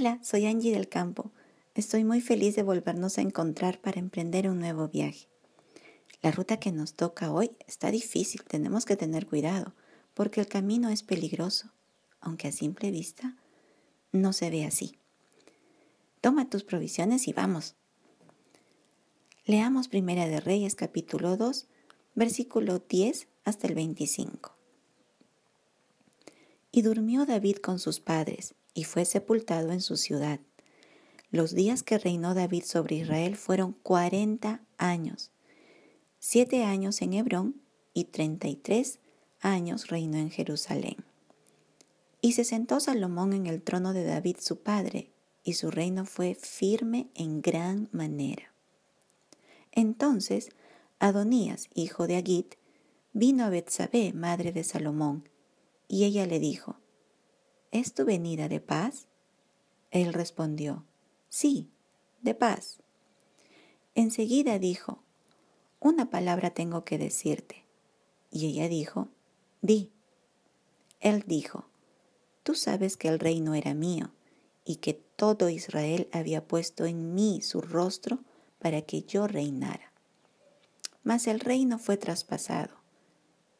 Hola, soy Angie del Campo. Estoy muy feliz de volvernos a encontrar para emprender un nuevo viaje. La ruta que nos toca hoy está difícil, tenemos que tener cuidado, porque el camino es peligroso, aunque a simple vista no se ve así. Toma tus provisiones y vamos. Leamos Primera de Reyes capítulo 2, versículo 10 hasta el 25. Y durmió David con sus padres y fue sepultado en su ciudad. Los días que reinó David sobre Israel fueron cuarenta años, siete años en Hebrón y treinta y tres años reinó en Jerusalén. Y se sentó Salomón en el trono de David su padre, y su reino fue firme en gran manera. Entonces Adonías, hijo de Agit, vino a Betsabé, madre de Salomón, y ella le dijo, ¿Es tu venida de paz? Él respondió, Sí, de paz. Enseguida dijo, Una palabra tengo que decirte. Y ella dijo, Di. Él dijo, Tú sabes que el reino era mío y que todo Israel había puesto en mí su rostro para que yo reinara. Mas el reino fue traspasado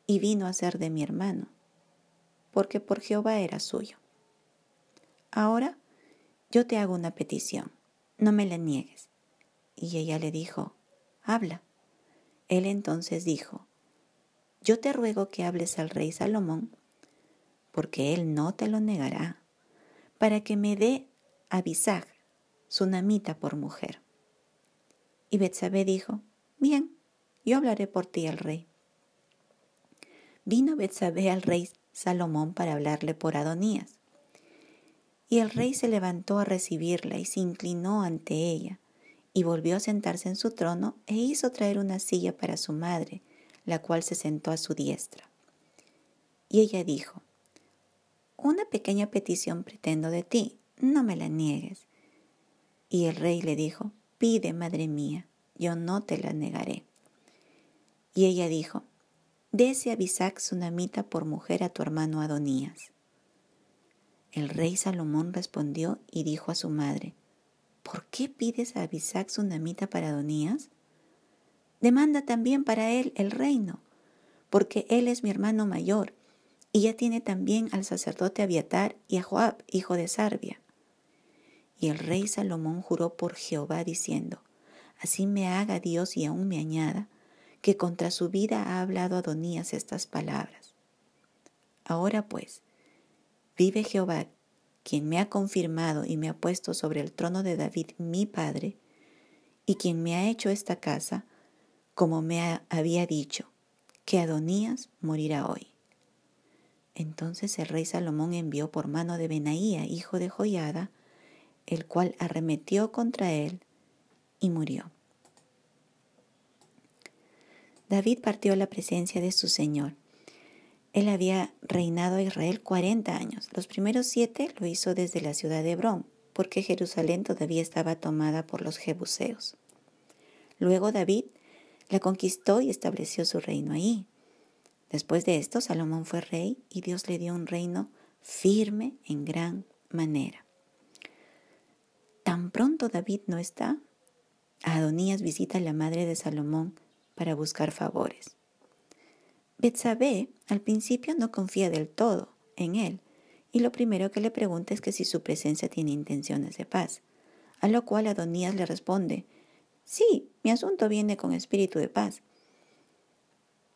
y vino a ser de mi hermano, porque por Jehová era suyo. Ahora yo te hago una petición, no me la niegues. Y ella le dijo, habla. Él entonces dijo, yo te ruego que hables al rey Salomón, porque él no te lo negará, para que me dé a Bisag, su namita, por mujer. Y Betsabé dijo, bien, yo hablaré por ti al rey. Vino Betsabé al rey Salomón para hablarle por Adonías. Y el rey se levantó a recibirla y se inclinó ante ella, y volvió a sentarse en su trono e hizo traer una silla para su madre, la cual se sentó a su diestra. Y ella dijo, Una pequeña petición pretendo de ti, no me la niegues. Y el rey le dijo, Pide, madre mía, yo no te la negaré. Y ella dijo, Dese a Bisac Sunamita por mujer a tu hermano Adonías. El rey Salomón respondió y dijo a su madre, ¿Por qué pides a Abisac Sunamita para Adonías? Demanda también para él el reino, porque él es mi hermano mayor, y ya tiene también al sacerdote Abiatar y a Joab, hijo de Sarbia. Y el rey Salomón juró por Jehová diciendo, Así me haga Dios y aún me añada, que contra su vida ha hablado Adonías estas palabras. Ahora pues, Vive Jehová, quien me ha confirmado y me ha puesto sobre el trono de David mi padre, y quien me ha hecho esta casa, como me había dicho, que Adonías morirá hoy. Entonces el rey Salomón envió por mano de Benaía, hijo de Joiada, el cual arremetió contra él y murió. David partió a la presencia de su Señor él había reinado a Israel 40 años. Los primeros siete lo hizo desde la ciudad de Hebrón, porque Jerusalén todavía estaba tomada por los jebuseos. Luego David la conquistó y estableció su reino ahí. Después de esto, Salomón fue rey y Dios le dio un reino firme en gran manera. Tan pronto David no está, Adonías visita a la madre de Salomón para buscar favores. Betsabé al principio no confía del todo en él y lo primero que le pregunta es que si su presencia tiene intenciones de paz, a lo cual Adonías le responde, sí, mi asunto viene con espíritu de paz.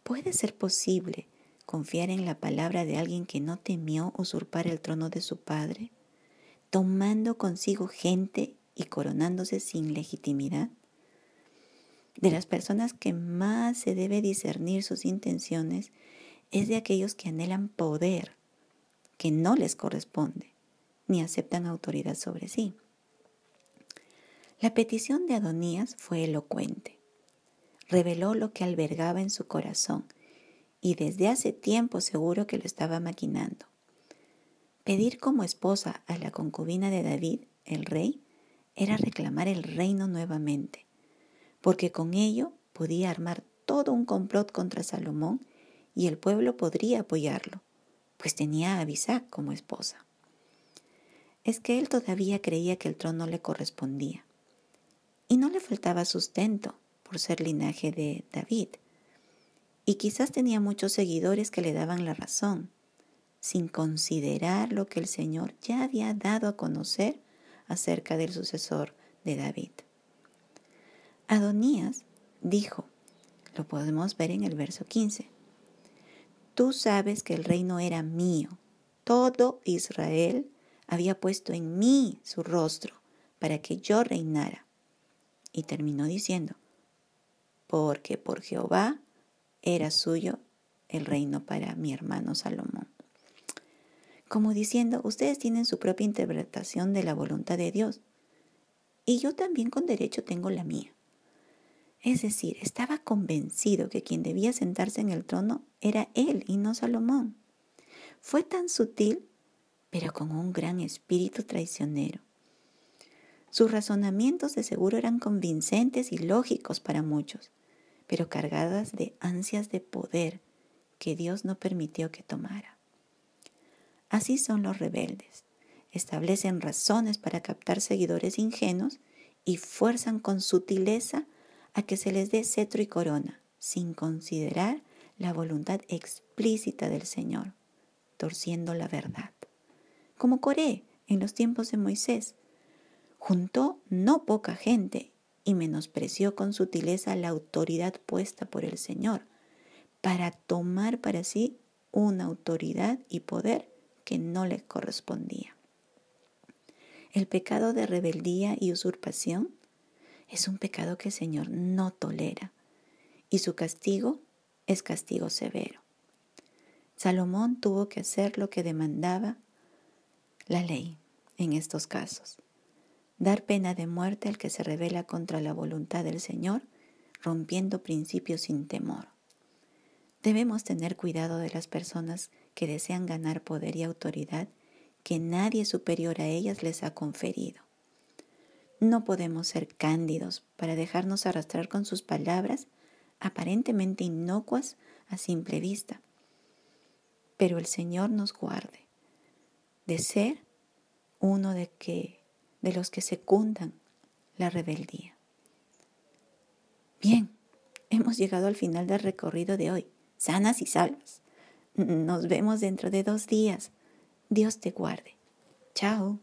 ¿Puede ser posible confiar en la palabra de alguien que no temió usurpar el trono de su padre, tomando consigo gente y coronándose sin legitimidad? De las personas que más se debe discernir sus intenciones es de aquellos que anhelan poder que no les corresponde, ni aceptan autoridad sobre sí. La petición de Adonías fue elocuente. Reveló lo que albergaba en su corazón y desde hace tiempo seguro que lo estaba maquinando. Pedir como esposa a la concubina de David, el rey, era reclamar el reino nuevamente porque con ello podía armar todo un complot contra Salomón y el pueblo podría apoyarlo, pues tenía a Abisac como esposa. es que él todavía creía que el trono le correspondía. Y no le faltaba sustento por ser linaje de David. Y quizás tenía muchos seguidores que le daban la razón, sin considerar lo que el Señor ya había dado a conocer acerca del sucesor de David. Adonías dijo, lo podemos ver en el verso 15, Tú sabes que el reino era mío, todo Israel había puesto en mí su rostro para que yo reinara. Y terminó diciendo, porque por Jehová era suyo el reino para mi hermano Salomón. Como diciendo, ustedes tienen su propia interpretación de la voluntad de Dios y yo también con derecho tengo la mía. Es decir, estaba convencido que quien debía sentarse en el trono era él y no Salomón. Fue tan sutil pero con un gran espíritu traicionero. Sus razonamientos de seguro eran convincentes y lógicos para muchos, pero cargadas de ansias de poder que Dios no permitió que tomara. Así son los rebeldes. Establecen razones para captar seguidores ingenuos y fuerzan con sutileza a que se les dé cetro y corona, sin considerar la voluntad explícita del Señor, torciendo la verdad como Coré en los tiempos de Moisés. Juntó no poca gente y menospreció con sutileza la autoridad puesta por el Señor para tomar para sí una autoridad y poder que no le correspondía. El pecado de rebeldía y usurpación es un pecado que el Señor no tolera y su castigo es castigo severo. Salomón tuvo que hacer lo que demandaba la ley en estos casos. Dar pena de muerte al que se revela contra la voluntad del Señor, rompiendo principios sin temor. Debemos tener cuidado de las personas que desean ganar poder y autoridad que nadie superior a ellas les ha conferido. No podemos ser cándidos para dejarnos arrastrar con sus palabras aparentemente inocuas a simple vista. Pero el Señor nos guarde de ser uno de, que, de los que secundan la rebeldía. Bien, hemos llegado al final del recorrido de hoy, sanas y salvas. Nos vemos dentro de dos días. Dios te guarde. Chao.